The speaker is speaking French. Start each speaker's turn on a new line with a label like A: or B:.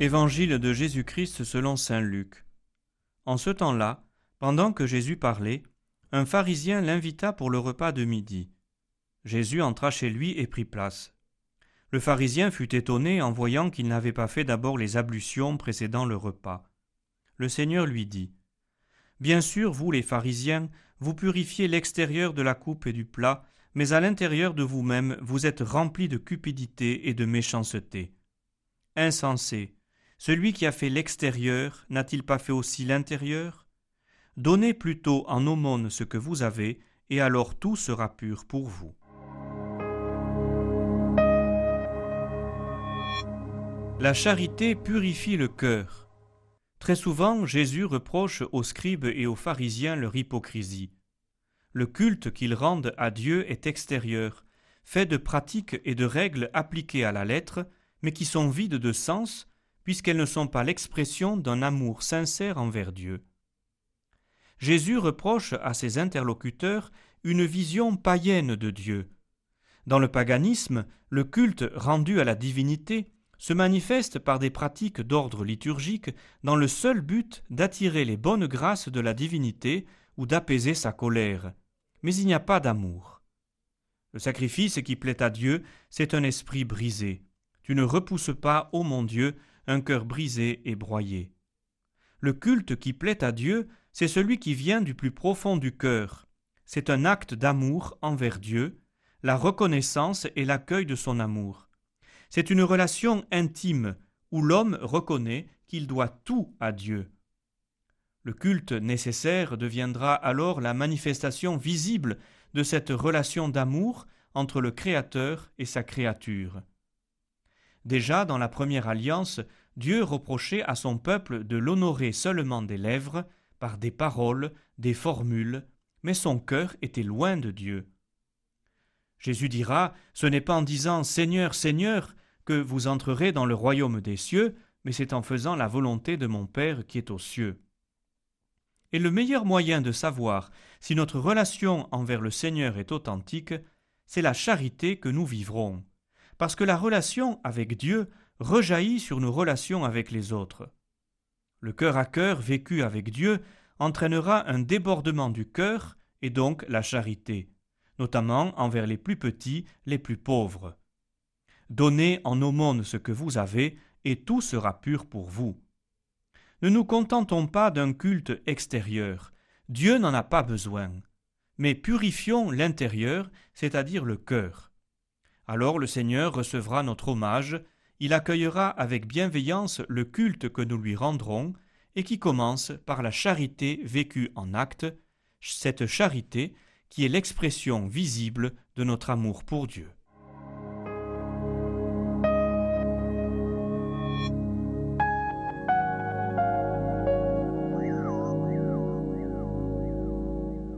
A: Évangile de Jésus-Christ selon Saint Luc. En ce temps-là, pendant que Jésus parlait, un pharisien l'invita pour le repas de midi. Jésus entra chez lui et prit place. Le pharisien fut étonné en voyant qu'il n'avait pas fait d'abord les ablutions précédant le repas. Le Seigneur lui dit Bien sûr, vous les pharisiens, vous purifiez l'extérieur de la coupe et du plat, mais à l'intérieur de vous-même vous êtes remplis de cupidité et de méchanceté. Insensé, celui qui a fait l'extérieur n'a-t-il pas fait aussi l'intérieur? Donnez plutôt en aumône ce que vous avez, et alors tout sera pur pour vous. La charité purifie le cœur. Très souvent, Jésus reproche aux scribes et aux pharisiens leur hypocrisie. Le culte qu'ils rendent à Dieu est extérieur, fait de pratiques et de règles appliquées à la lettre, mais qui sont vides de sens puisqu'elles ne sont pas l'expression d'un amour sincère envers Dieu. Jésus reproche à ses interlocuteurs une vision païenne de Dieu. Dans le paganisme, le culte rendu à la divinité se manifeste par des pratiques d'ordre liturgique dans le seul but d'attirer les bonnes grâces de la divinité ou d'apaiser sa colère. Mais il n'y a pas d'amour. Le sacrifice qui plaît à Dieu, c'est un esprit brisé. Tu ne repousses pas, ô mon Dieu, un cœur brisé et broyé. Le culte qui plaît à Dieu, c'est celui qui vient du plus profond du cœur. C'est un acte d'amour envers Dieu, la reconnaissance et l'accueil de son amour. C'est une relation intime où l'homme reconnaît qu'il doit tout à Dieu. Le culte nécessaire deviendra alors la manifestation visible de cette relation d'amour entre le Créateur et sa créature. Déjà dans la première alliance, Dieu reprochait à son peuple de l'honorer seulement des lèvres, par des paroles, des formules, mais son cœur était loin de Dieu. Jésus dira, Ce n'est pas en disant Seigneur, Seigneur que vous entrerez dans le royaume des cieux, mais c'est en faisant la volonté de mon Père qui est aux cieux. Et le meilleur moyen de savoir si notre relation envers le Seigneur est authentique, c'est la charité que nous vivrons parce que la relation avec Dieu rejaillit sur nos relations avec les autres. Le cœur à cœur vécu avec Dieu entraînera un débordement du cœur et donc la charité, notamment envers les plus petits, les plus pauvres. Donnez en aumône ce que vous avez, et tout sera pur pour vous. Ne nous contentons pas d'un culte extérieur, Dieu n'en a pas besoin, mais purifions l'intérieur, c'est-à-dire le cœur. Alors le Seigneur recevra notre hommage, il accueillera avec bienveillance le culte que nous lui rendrons, et qui commence par la charité vécue en acte, cette charité qui est l'expression visible de notre amour pour Dieu.